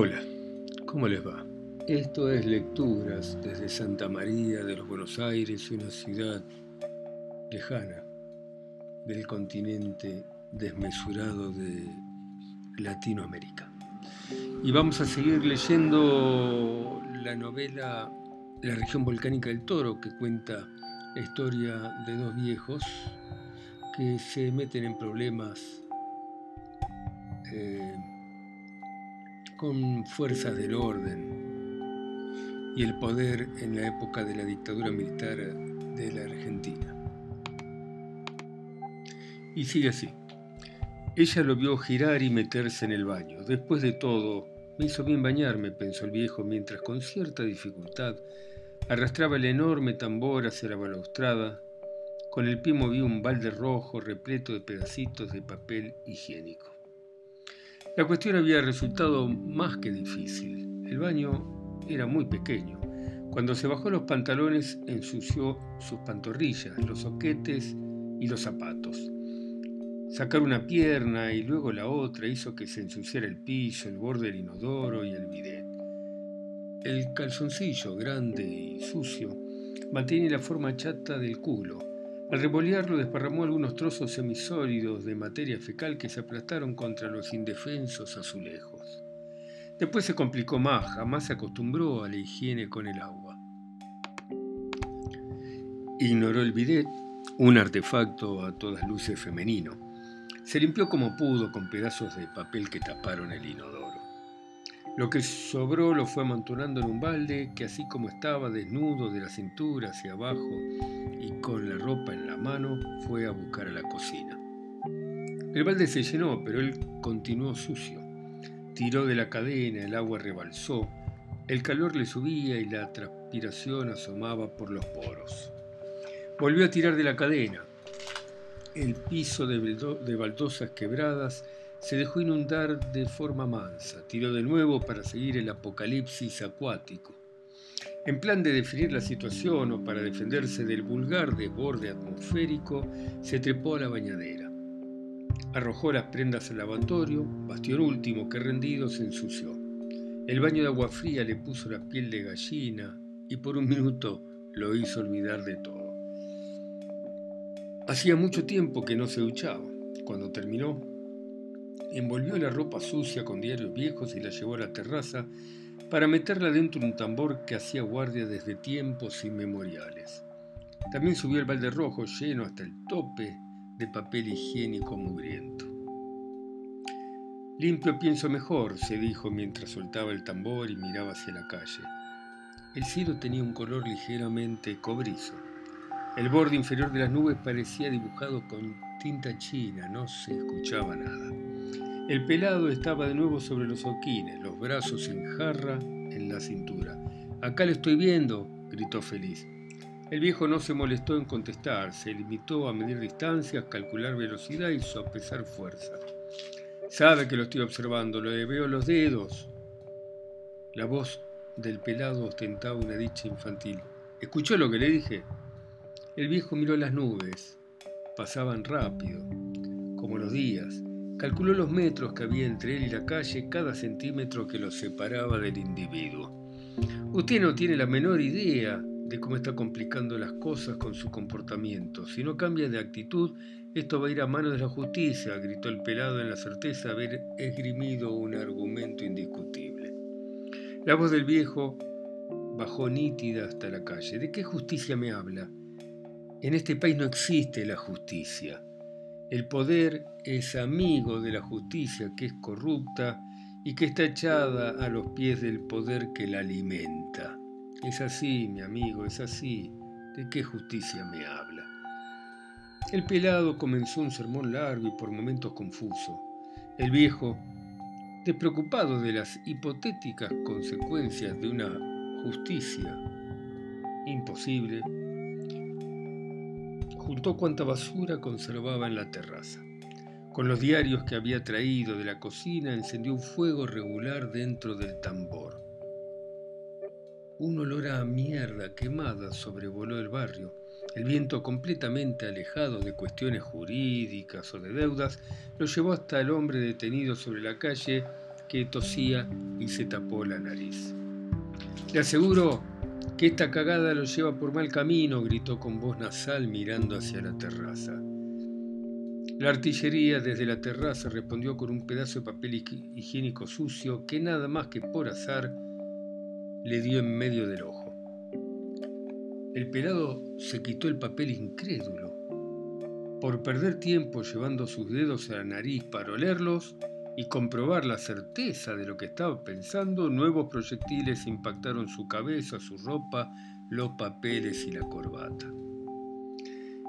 Hola, ¿cómo les va? Esto es Lecturas desde Santa María de los Buenos Aires, una ciudad lejana del continente desmesurado de Latinoamérica. Y vamos a seguir leyendo la novela La región volcánica del Toro, que cuenta la historia de dos viejos que se meten en problemas eh, con fuerzas del orden y el poder en la época de la dictadura militar de la Argentina. Y sigue así. Ella lo vio girar y meterse en el baño. Después de todo, me hizo bien bañarme, pensó el viejo, mientras con cierta dificultad arrastraba el enorme tambor hacia la balaustrada. Con el pie movía un balde rojo repleto de pedacitos de papel higiénico. La cuestión había resultado más que difícil. El baño era muy pequeño. Cuando se bajó los pantalones ensució sus pantorrillas, los soquetes y los zapatos. Sacar una pierna y luego la otra hizo que se ensuciara el piso, el borde del inodoro y el bidet. El calzoncillo, grande y sucio, mantenía la forma chata del culo, al revolearlo desparramó algunos trozos semisólidos de materia fecal que se aplastaron contra los indefensos azulejos. Después se complicó más, jamás se acostumbró a la higiene con el agua. Ignoró el bidet, un artefacto a todas luces femenino. Se limpió como pudo con pedazos de papel que taparon el inodoro. Lo que sobró lo fue amontonando en un balde que así como estaba desnudo de la cintura hacia abajo con la ropa en la mano, fue a buscar a la cocina. El balde se llenó, pero él continuó sucio. Tiró de la cadena, el agua rebalsó, el calor le subía y la transpiración asomaba por los poros. Volvió a tirar de la cadena. El piso de baldosas quebradas se dejó inundar de forma mansa, tiró de nuevo para seguir el apocalipsis acuático. En plan de definir la situación o para defenderse del vulgar desborde atmosférico, se trepó a la bañadera. Arrojó las prendas al lavatorio, bastión último que rendido se ensució. El baño de agua fría le puso la piel de gallina y por un minuto lo hizo olvidar de todo. Hacía mucho tiempo que no se duchaba. Cuando terminó, envolvió la ropa sucia con diarios viejos y la llevó a la terraza para meterla dentro de un tambor que hacía guardia desde tiempos inmemoriales. También subió el balde rojo lleno hasta el tope de papel higiénico mugriento. Limpio pienso mejor, se dijo mientras soltaba el tambor y miraba hacia la calle. El cielo tenía un color ligeramente cobrizo. El borde inferior de las nubes parecía dibujado con tinta china, no se escuchaba nada. El pelado estaba de nuevo sobre los oquines, los brazos en jarra en la cintura. Acá lo estoy viendo, gritó feliz. El viejo no se molestó en contestar, se limitó a medir distancias, calcular velocidad y sopesar fuerza. Sabe que lo estoy observando, le veo los dedos. La voz del pelado ostentaba una dicha infantil. ¿Escuchó lo que le dije? El viejo miró las nubes. Pasaban rápido, como los días. Calculó los metros que había entre él y la calle, cada centímetro que lo separaba del individuo. Usted no tiene la menor idea de cómo está complicando las cosas con su comportamiento. Si no cambia de actitud, esto va a ir a manos de la justicia, gritó el pelado en la certeza de haber esgrimido un argumento indiscutible. La voz del viejo bajó nítida hasta la calle. ¿De qué justicia me habla? En este país no existe la justicia. El poder es amigo de la justicia que es corrupta y que está echada a los pies del poder que la alimenta. Es así, mi amigo, es así. ¿De qué justicia me habla? El pelado comenzó un sermón largo y por momentos confuso. El viejo, despreocupado de las hipotéticas consecuencias de una justicia imposible, juntó cuanta basura conservaba en la terraza. Con los diarios que había traído de la cocina encendió un fuego regular dentro del tambor. Un olor a mierda quemada sobrevoló el barrio. El viento, completamente alejado de cuestiones jurídicas o de deudas, lo llevó hasta el hombre detenido sobre la calle que tosía y se tapó la nariz. Le aseguro que esta cagada lo lleva por mal camino, gritó con voz nasal mirando hacia la terraza. La artillería desde la terraza respondió con un pedazo de papel higiénico sucio que nada más que por azar le dio en medio del ojo. El pelado se quitó el papel incrédulo. Por perder tiempo llevando sus dedos a la nariz para olerlos y comprobar la certeza de lo que estaba pensando, nuevos proyectiles impactaron su cabeza, su ropa, los papeles y la corbata.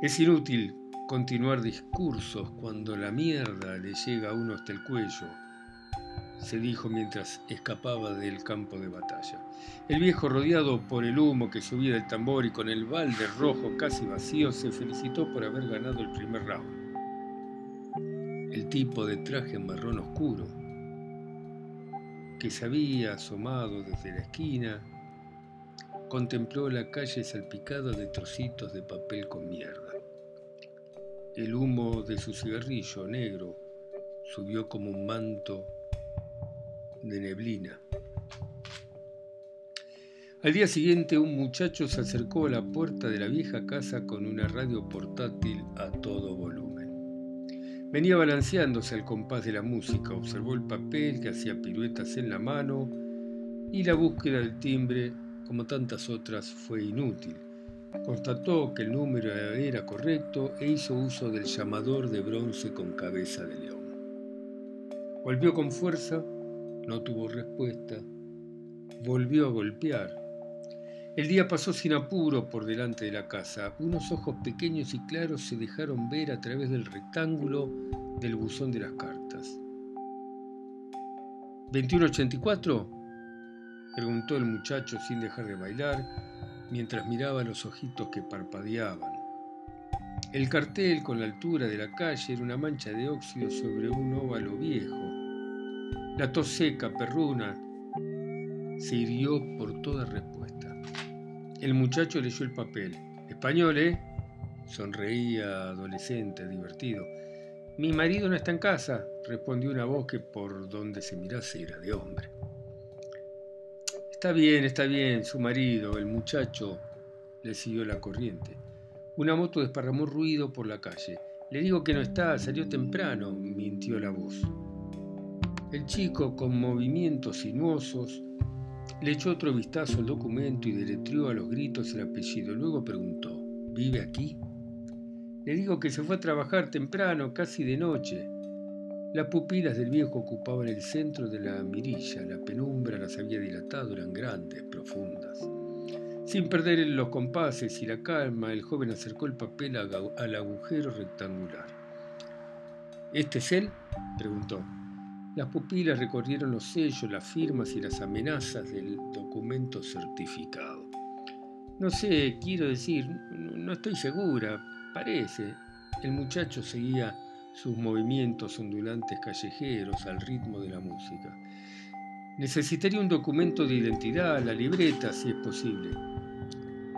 Es inútil continuar discursos cuando la mierda le llega a uno hasta el cuello, se dijo mientras escapaba del campo de batalla. El viejo, rodeado por el humo que subía del tambor y con el balde rojo casi vacío, se felicitó por haber ganado el primer round. El tipo de traje marrón oscuro, que se había asomado desde la esquina, contempló la calle salpicada de trocitos de papel con mierda. El humo de su cigarrillo negro subió como un manto de neblina. Al día siguiente un muchacho se acercó a la puerta de la vieja casa con una radio portátil a todo volumen. Venía balanceándose al compás de la música, observó el papel que hacía piruetas en la mano y la búsqueda del timbre, como tantas otras, fue inútil Constató que el número era correcto e hizo uso del llamador de bronce con cabeza de león. Volvió con fuerza, no tuvo respuesta, volvió a golpear. El día pasó sin apuro por delante de la casa. Unos ojos pequeños y claros se dejaron ver a través del rectángulo del buzón de las cartas. ¿2184? preguntó el muchacho sin dejar de bailar mientras miraba los ojitos que parpadeaban. El cartel con la altura de la calle era una mancha de óxido sobre un óvalo viejo. La tos seca, perruna, se hirió por toda respuesta. El muchacho leyó el papel. Español, ¿eh? Sonreía adolescente, divertido. Mi marido no está en casa, respondió una voz que por donde se mirase era de hombre. Está bien, está bien, su marido, el muchacho, le siguió la corriente. Una moto desparramó ruido por la calle. Le digo que no está, salió temprano, mintió la voz. El chico, con movimientos sinuosos, le echó otro vistazo al documento y deletreó a los gritos el apellido. Luego preguntó, ¿vive aquí? Le digo que se fue a trabajar temprano, casi de noche. Las pupilas del viejo ocupaban el centro de la mirilla, la penumbra las había dilatado, eran grandes, profundas. Sin perder los compases y la calma, el joven acercó el papel al agujero rectangular. ¿Este es él? preguntó. Las pupilas recorrieron los sellos, las firmas y las amenazas del documento certificado. No sé, quiero decir, no estoy segura, parece. El muchacho seguía sus movimientos ondulantes callejeros al ritmo de la música. Necesitaría un documento de identidad, la libreta, si es posible.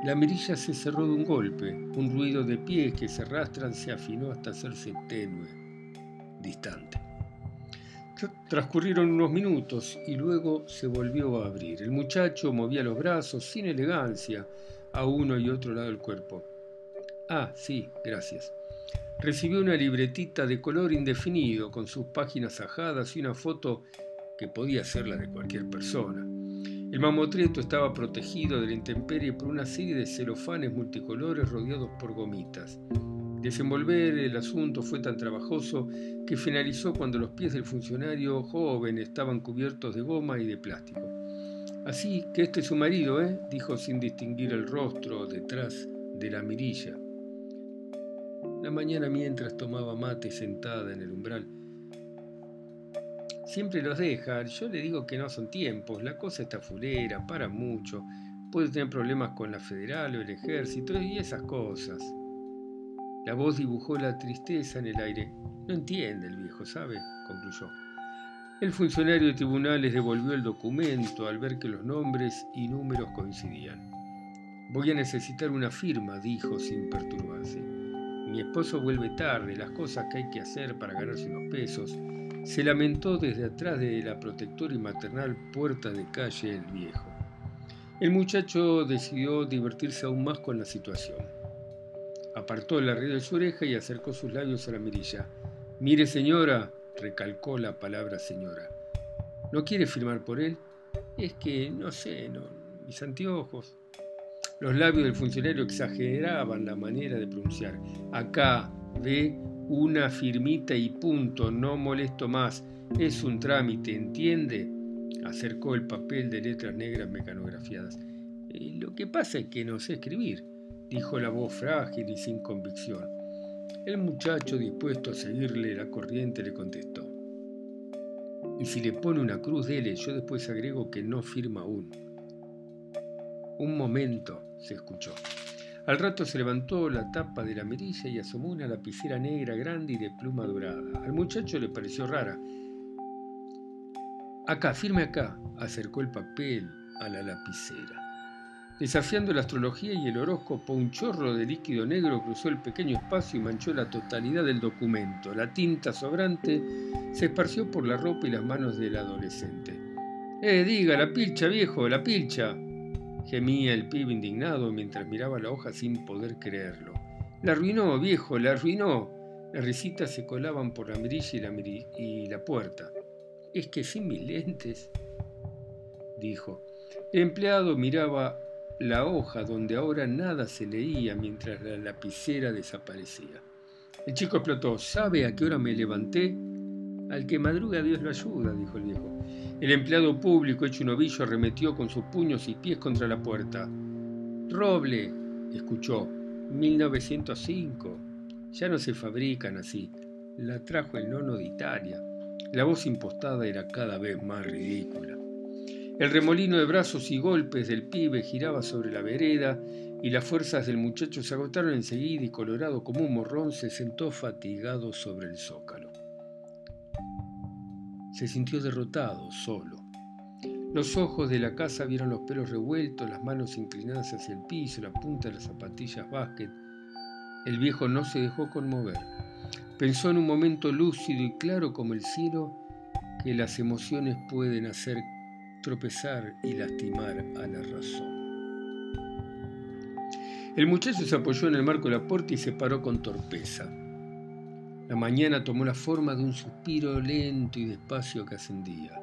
La mirilla se cerró de un golpe, un ruido de pies que se arrastran se afinó hasta hacerse tenue, distante. Transcurrieron unos minutos y luego se volvió a abrir. El muchacho movía los brazos sin elegancia a uno y otro lado del cuerpo. Ah, sí, gracias recibió una libretita de color indefinido con sus páginas ajadas y una foto que podía ser la de cualquier persona. El mamotreto estaba protegido de la intemperie por una serie de celofanes multicolores rodeados por gomitas. Desenvolver el asunto fue tan trabajoso que finalizó cuando los pies del funcionario joven estaban cubiertos de goma y de plástico. Así que este es su marido, ¿eh? dijo sin distinguir el rostro detrás de la mirilla. La mañana mientras tomaba mate sentada en el umbral. Siempre los deja, yo le digo que no son tiempos, la cosa está fulera, para mucho, puede tener problemas con la federal o el ejército y esas cosas. La voz dibujó la tristeza en el aire. No entiende el viejo, ¿sabe? concluyó. El funcionario de tribunales devolvió el documento al ver que los nombres y números coincidían. Voy a necesitar una firma, dijo sin perturbarse. Mi esposo vuelve tarde, las cosas que hay que hacer para ganarse unos pesos. se lamentó desde atrás de la protectora y maternal puerta de calle el viejo. El muchacho decidió divertirse aún más con la situación. Apartó la red de su oreja y acercó sus labios a la mirilla. Mire, señora, recalcó la palabra señora. ¿No quiere firmar por él? Es que, no sé, no, mis anteojos. Los labios del funcionario exageraban la manera de pronunciar. Acá, ve, una firmita y punto, no molesto más. Es un trámite, ¿entiende? Acercó el papel de letras negras mecanografiadas. Eh, lo que pasa es que no sé escribir, dijo la voz frágil y sin convicción. El muchacho, dispuesto a seguirle la corriente, le contestó. Y si le pone una cruz, dele, yo después agrego que no firma aún. Un momento, se escuchó. Al rato se levantó la tapa de la mirilla y asomó una lapicera negra grande y de pluma dorada. Al muchacho le pareció rara. Acá, firme acá, acercó el papel a la lapicera. Desafiando la astrología y el horóscopo, un chorro de líquido negro cruzó el pequeño espacio y manchó la totalidad del documento. La tinta sobrante se esparció por la ropa y las manos del adolescente. ¡Eh, diga, la pilcha, viejo, la pilcha! Gemía el pibe indignado mientras miraba la hoja sin poder creerlo. La arruinó, viejo, la arruinó. Las risitas se colaban por la mirilla y la, y la puerta. Es que sin mis lentes, dijo. El empleado miraba la hoja donde ahora nada se leía mientras la lapicera desaparecía. El chico explotó. ¿Sabe a qué hora me levanté? Al que madruga Dios lo ayuda, dijo el viejo. El empleado público hecho un ovillo arremetió con sus puños y pies contra la puerta. Roble, escuchó. 1905. Ya no se fabrican así. La trajo el nono de Italia. La voz impostada era cada vez más ridícula. El remolino de brazos y golpes del pibe giraba sobre la vereda y las fuerzas del muchacho se agotaron enseguida y colorado como un morrón se sentó fatigado sobre el zócalo. Se sintió derrotado, solo. Los ojos de la casa vieron los pelos revueltos, las manos inclinadas hacia el piso, la punta de las zapatillas básquet. El viejo no se dejó conmover. Pensó en un momento lúcido y claro como el cielo que las emociones pueden hacer tropezar y lastimar a la razón. El muchacho se apoyó en el marco de la puerta y se paró con torpeza. La mañana tomó la forma de un suspiro lento y despacio que ascendía.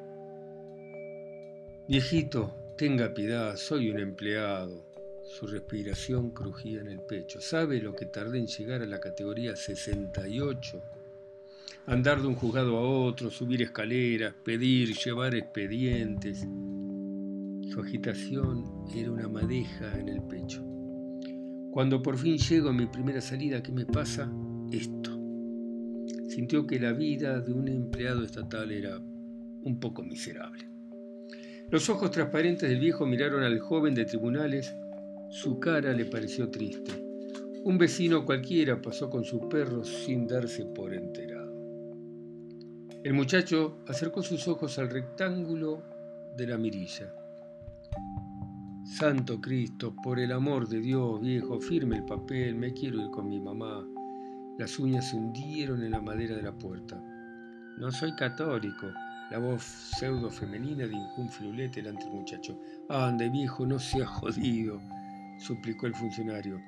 Viejito, tenga piedad, soy un empleado. Su respiración crujía en el pecho. ¿Sabe lo que tardé en llegar a la categoría 68? Andar de un juzgado a otro, subir escaleras, pedir, llevar expedientes. Su agitación era una madeja en el pecho. Cuando por fin llego a mi primera salida, ¿qué me pasa? Esto sintió que la vida de un empleado estatal era un poco miserable. Los ojos transparentes del viejo miraron al joven de tribunales, su cara le pareció triste. Un vecino cualquiera pasó con su perro sin darse por enterado. El muchacho acercó sus ojos al rectángulo de la mirilla. Santo Cristo, por el amor de Dios, viejo, firme el papel, me quiero ir con mi mamá. Las uñas se hundieron en la madera de la puerta. No soy católico. La voz pseudo femenina dibujó un filulete delante del muchacho. Ande, viejo, no sea jodido, suplicó el funcionario.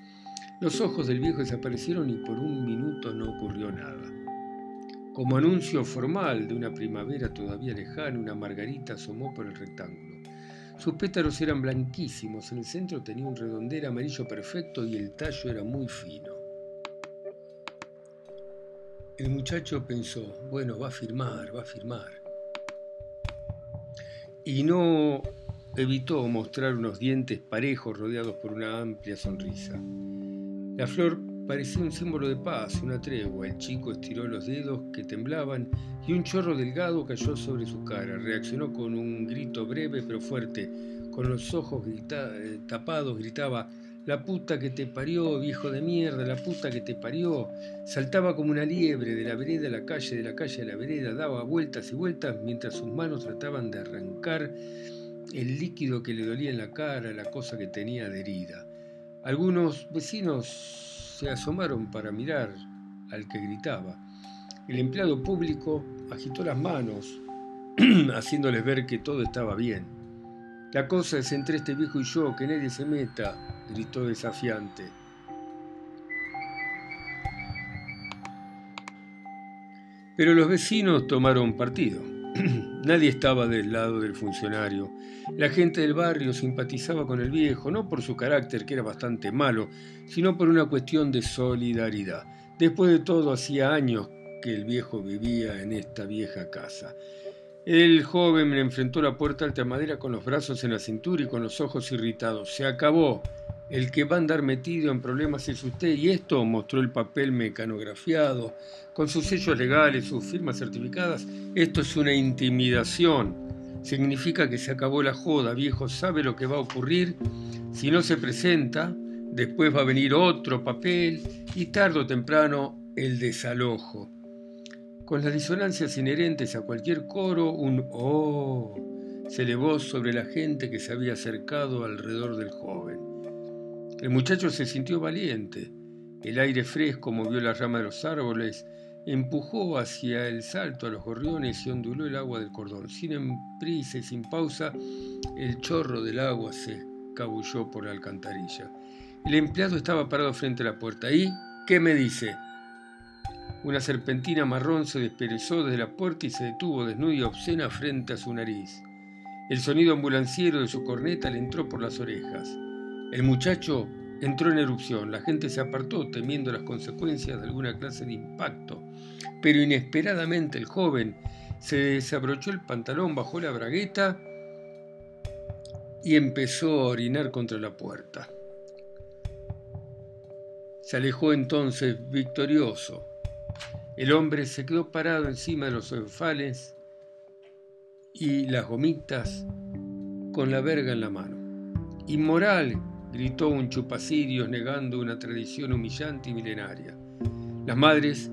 Los ojos del viejo desaparecieron y por un minuto no ocurrió nada. Como anuncio formal de una primavera todavía lejana, una margarita asomó por el rectángulo. Sus pétalos eran blanquísimos, en el centro tenía un redondel amarillo perfecto y el tallo era muy fino. El muchacho pensó, bueno, va a firmar, va a firmar. Y no evitó mostrar unos dientes parejos rodeados por una amplia sonrisa. La flor parecía un símbolo de paz, una tregua. El chico estiró los dedos que temblaban y un chorro delgado cayó sobre su cara. Reaccionó con un grito breve pero fuerte. Con los ojos eh, tapados gritaba, la puta que te parió, viejo de mierda, la puta que te parió. Saltaba como una liebre de la vereda a la calle, de la calle a la vereda, daba vueltas y vueltas mientras sus manos trataban de arrancar el líquido que le dolía en la cara, la cosa que tenía adherida. Algunos vecinos se asomaron para mirar al que gritaba. El empleado público agitó las manos, haciéndoles ver que todo estaba bien. La cosa es entre este viejo y yo, que nadie se meta, gritó desafiante. Pero los vecinos tomaron partido. Nadie estaba del lado del funcionario. La gente del barrio simpatizaba con el viejo, no por su carácter, que era bastante malo, sino por una cuestión de solidaridad. Después de todo, hacía años que el viejo vivía en esta vieja casa. El joven me enfrentó la puerta alta madera con los brazos en la cintura y con los ojos irritados. Se acabó. El que va a andar metido en problemas es usted. Y esto mostró el papel mecanografiado, con sus sellos legales, sus firmas certificadas. Esto es una intimidación. Significa que se acabó la joda, viejo. ¿Sabe lo que va a ocurrir? Si no se presenta, después va a venir otro papel y tarde o temprano el desalojo. Con las disonancias inherentes a cualquier coro, un oh se elevó sobre la gente que se había acercado alrededor del joven. El muchacho se sintió valiente. El aire fresco movió la rama de los árboles, empujó hacia el salto a los gorriones y onduló el agua del cordón. Sin prisa y sin pausa, el chorro del agua se escabulló por la alcantarilla. El empleado estaba parado frente a la puerta. ¿Y qué me dice? Una serpentina marrón se desperezó desde la puerta y se detuvo desnuda y obscena frente a su nariz. El sonido ambulanciero de su corneta le entró por las orejas. El muchacho entró en erupción, la gente se apartó temiendo las consecuencias de alguna clase de impacto, pero inesperadamente el joven se desabrochó el pantalón, bajó la bragueta y empezó a orinar contra la puerta. Se alejó entonces victorioso. El hombre se quedó parado encima de los enfales y las gomitas con la verga en la mano. Inmoral gritó un chupacirios negando una tradición humillante y milenaria. Las madres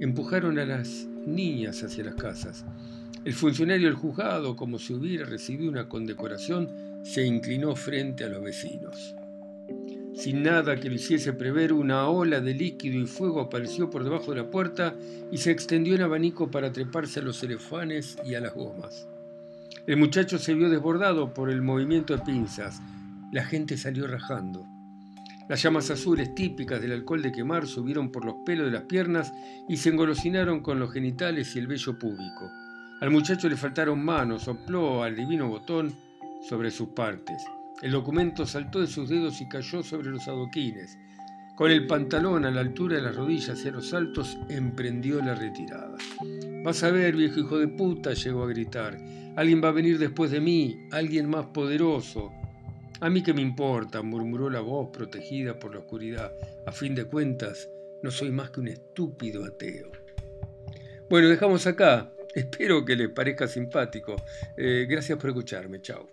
empujaron a las niñas hacia las casas. El funcionario del juzgado, como si hubiera recibido una condecoración, se inclinó frente a los vecinos. Sin nada que lo hiciese prever, una ola de líquido y fuego apareció por debajo de la puerta y se extendió en abanico para treparse a los elefanes y a las gomas. El muchacho se vio desbordado por el movimiento de pinzas, la gente salió rajando. Las llamas azules típicas del alcohol de quemar subieron por los pelos de las piernas y se engolosinaron con los genitales y el vello púbico. Al muchacho le faltaron manos, sopló al divino botón sobre sus partes. El documento saltó de sus dedos y cayó sobre los adoquines. Con el pantalón a la altura de las rodillas y a los saltos, emprendió la retirada. Vas a ver, viejo hijo de puta, llegó a gritar. Alguien va a venir después de mí, alguien más poderoso. A mí que me importa, murmuró la voz protegida por la oscuridad. A fin de cuentas, no soy más que un estúpido ateo. Bueno, dejamos acá. Espero que les parezca simpático. Eh, gracias por escucharme. Chao.